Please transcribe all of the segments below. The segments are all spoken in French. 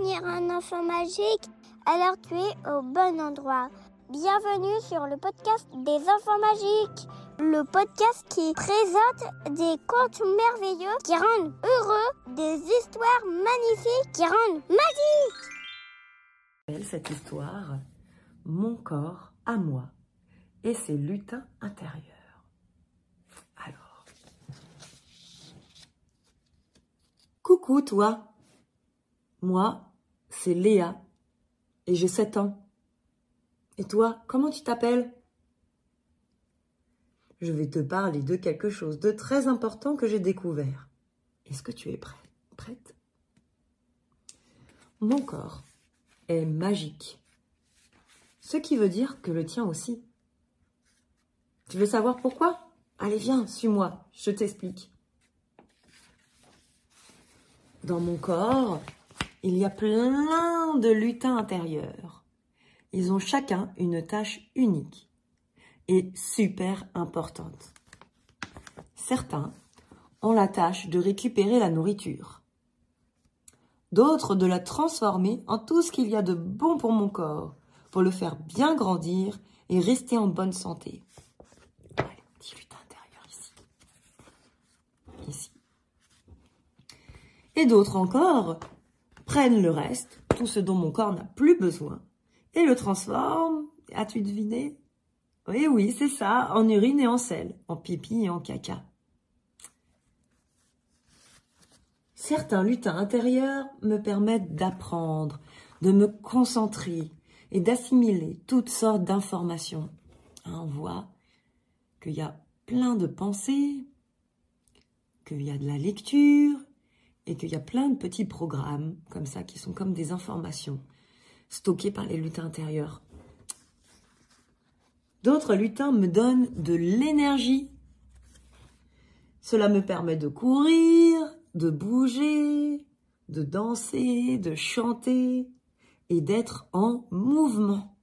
un enfant magique Alors tu es au bon endroit. Bienvenue sur le podcast des enfants magiques, le podcast qui présente des contes merveilleux qui rendent heureux, des histoires magnifiques qui rendent magiques. Cette histoire, mon corps à moi et ses lutins intérieurs. Alors, coucou toi, moi c'est Léa et j'ai 7 ans. Et toi, comment tu t'appelles? Je vais te parler de quelque chose de très important que j'ai découvert. Est-ce que tu es prêt? Prête? Mon corps est magique. Ce qui veut dire que le tien aussi. Tu veux savoir pourquoi? Allez, viens, suis-moi, je t'explique. Dans mon corps, il y a plein de lutins intérieurs. Ils ont chacun une tâche unique et super importante. Certains ont la tâche de récupérer la nourriture. D'autres de la transformer en tout ce qu'il y a de bon pour mon corps, pour le faire bien grandir et rester en bonne santé. petit lutin intérieur ici. Ici. Et d'autres encore prennent le reste, tout ce dont mon corps n'a plus besoin, et le transforme, as-tu deviné? Oui, oui, c'est ça, en urine et en sel, en pipi et en caca. Certains lutins intérieurs me permettent d'apprendre, de me concentrer et d'assimiler toutes sortes d'informations. Hein, on voit qu'il y a plein de pensées, qu'il y a de la lecture et qu'il y a plein de petits programmes comme ça qui sont comme des informations stockés par les lutins intérieurs. D'autres lutins me donnent de l'énergie. Cela me permet de courir, de bouger, de danser, de chanter et d'être en mouvement.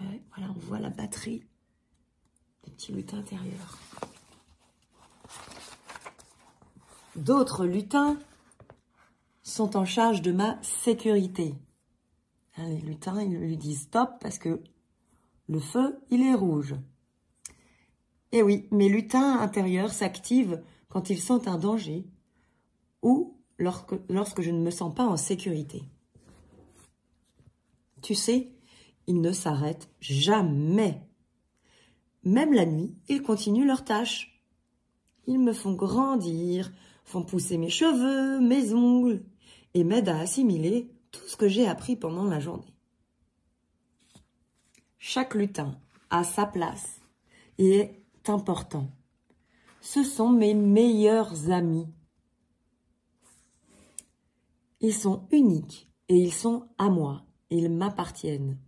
voilà, on voit la batterie des petits lutins intérieurs. D'autres lutins sont en charge de ma sécurité. Hein, les lutins, ils lui disent stop parce que le feu, il est rouge. Et eh oui, mes lutins intérieurs s'activent quand ils sentent un danger ou lorsque, lorsque je ne me sens pas en sécurité. Tu sais, ils ne s'arrêtent jamais. Même la nuit, ils continuent leurs tâches. Ils me font grandir, font pousser mes cheveux, mes ongles, et m'aident à assimiler tout ce que j'ai appris pendant la journée. Chaque lutin a sa place et est important. Ce sont mes meilleurs amis. Ils sont uniques et ils sont à moi. Ils m'appartiennent.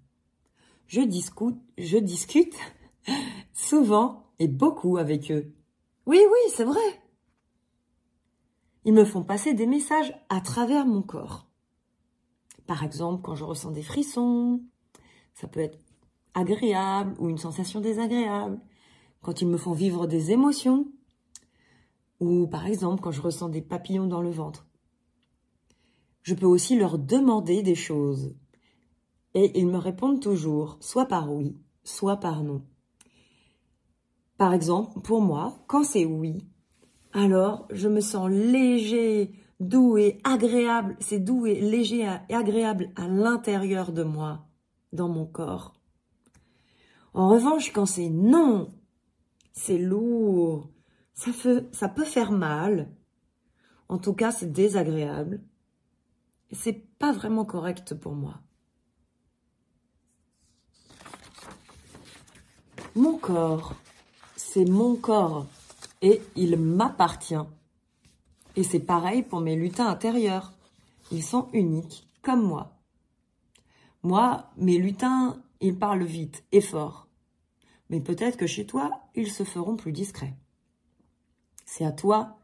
Je discute, je discute souvent et beaucoup avec eux. Oui, oui, c'est vrai. Ils me font passer des messages à travers mon corps. Par exemple, quand je ressens des frissons, ça peut être agréable ou une sensation désagréable. Quand ils me font vivre des émotions, ou par exemple quand je ressens des papillons dans le ventre. Je peux aussi leur demander des choses. Et ils me répondent toujours, soit par oui, soit par non. Par exemple, pour moi, quand c'est oui, alors je me sens léger, doux et agréable, c'est doux et léger et agréable à l'intérieur de moi, dans mon corps. En revanche, quand c'est non, c'est lourd, ça, peut faire mal, en tout cas c'est désagréable, c'est pas vraiment correct pour moi. Mon corps, c'est mon corps, et il m'appartient. Et c'est pareil pour mes lutins intérieurs. Ils sont uniques, comme moi. Moi, mes lutins, ils parlent vite et fort. Mais peut-être que chez toi, ils se feront plus discrets. C'est à toi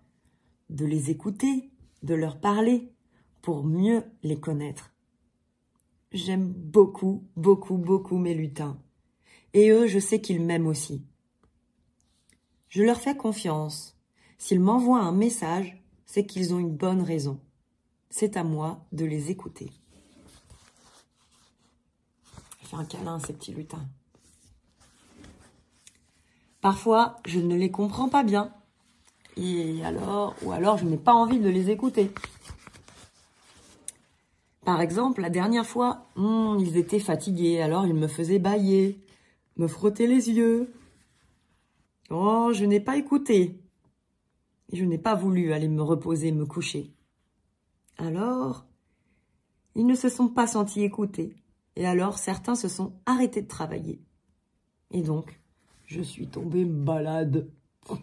de les écouter, de leur parler, pour mieux les connaître. J'aime beaucoup, beaucoup, beaucoup mes lutins. Et eux, je sais qu'ils m'aiment aussi. Je leur fais confiance. S'ils m'envoient un message, c'est qu'ils ont une bonne raison. c'est à moi de les écouter. Fais un câlin, ces petits lutins. Parfois, je ne les comprends pas bien. Et alors, ou alors je n'ai pas envie de les écouter. Par exemple, la dernière fois, hmm, ils étaient fatigués, alors ils me faisaient bailler, me frotter les yeux. Oh, je n'ai pas écouté. Je n'ai pas voulu aller me reposer, me coucher. Alors, ils ne se sont pas sentis écoutés. Et alors, certains se sont arrêtés de travailler. Et donc, je suis tombée malade.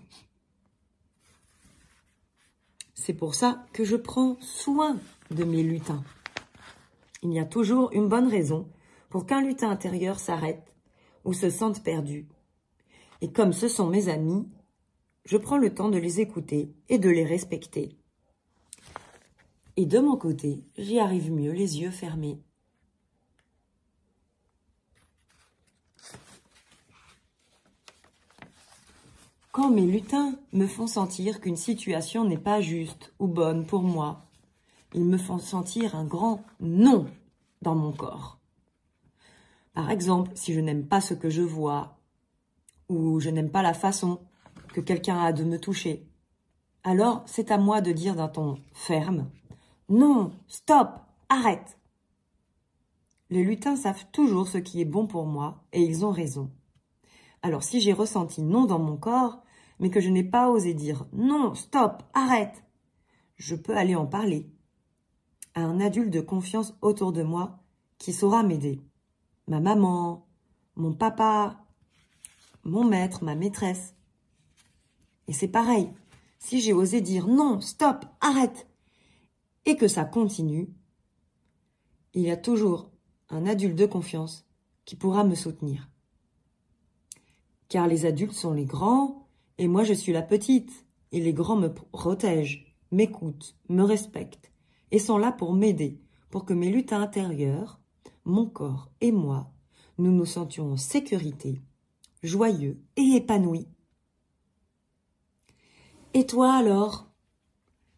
C'est pour ça que je prends soin de mes lutins. Il y a toujours une bonne raison pour qu'un lutin intérieur s'arrête ou se sente perdu. Et comme ce sont mes amis, je prends le temps de les écouter et de les respecter. Et de mon côté, j'y arrive mieux les yeux fermés. Quand mes lutins me font sentir qu'une situation n'est pas juste ou bonne pour moi, ils me font sentir un grand non dans mon corps. Par exemple, si je n'aime pas ce que je vois, ou je n'aime pas la façon que quelqu'un a de me toucher, alors c'est à moi de dire d'un ton ferme Non, stop, arrête. Les lutins savent toujours ce qui est bon pour moi, et ils ont raison. Alors si j'ai ressenti non dans mon corps, mais que je n'ai pas osé dire non, stop, arrête, je peux aller en parler à un adulte de confiance autour de moi qui saura m'aider. Ma maman, mon papa, mon maître, ma maîtresse. Et c'est pareil, si j'ai osé dire non, stop, arrête, et que ça continue, il y a toujours un adulte de confiance qui pourra me soutenir. Car les adultes sont les grands, et moi je suis la petite, et les grands me protègent, m'écoutent, me respectent et sont là pour m'aider, pour que mes luttes intérieures, mon corps et moi, nous nous sentions en sécurité, joyeux et épanouis. Et toi alors?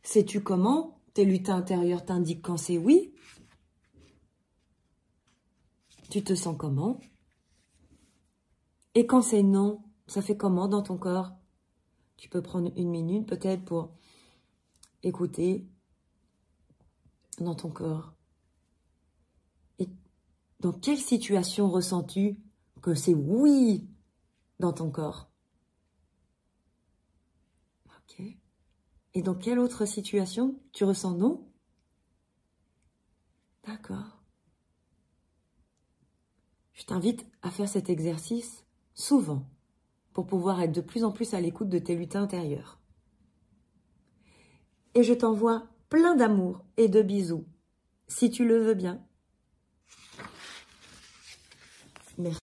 Sais-tu comment tes luttes intérieures t'indiquent quand c'est oui? Tu te sens comment? Et quand c'est non, ça fait comment dans ton corps? Tu peux prendre une minute peut-être pour écouter dans ton corps. Et dans quelle situation ressens-tu que c'est oui? Dans ton corps Ok. Et dans quelle autre situation tu ressens non D'accord. Je t'invite à faire cet exercice souvent pour pouvoir être de plus en plus à l'écoute de tes luttes intérieures. Et je t'envoie plein d'amour et de bisous, si tu le veux bien.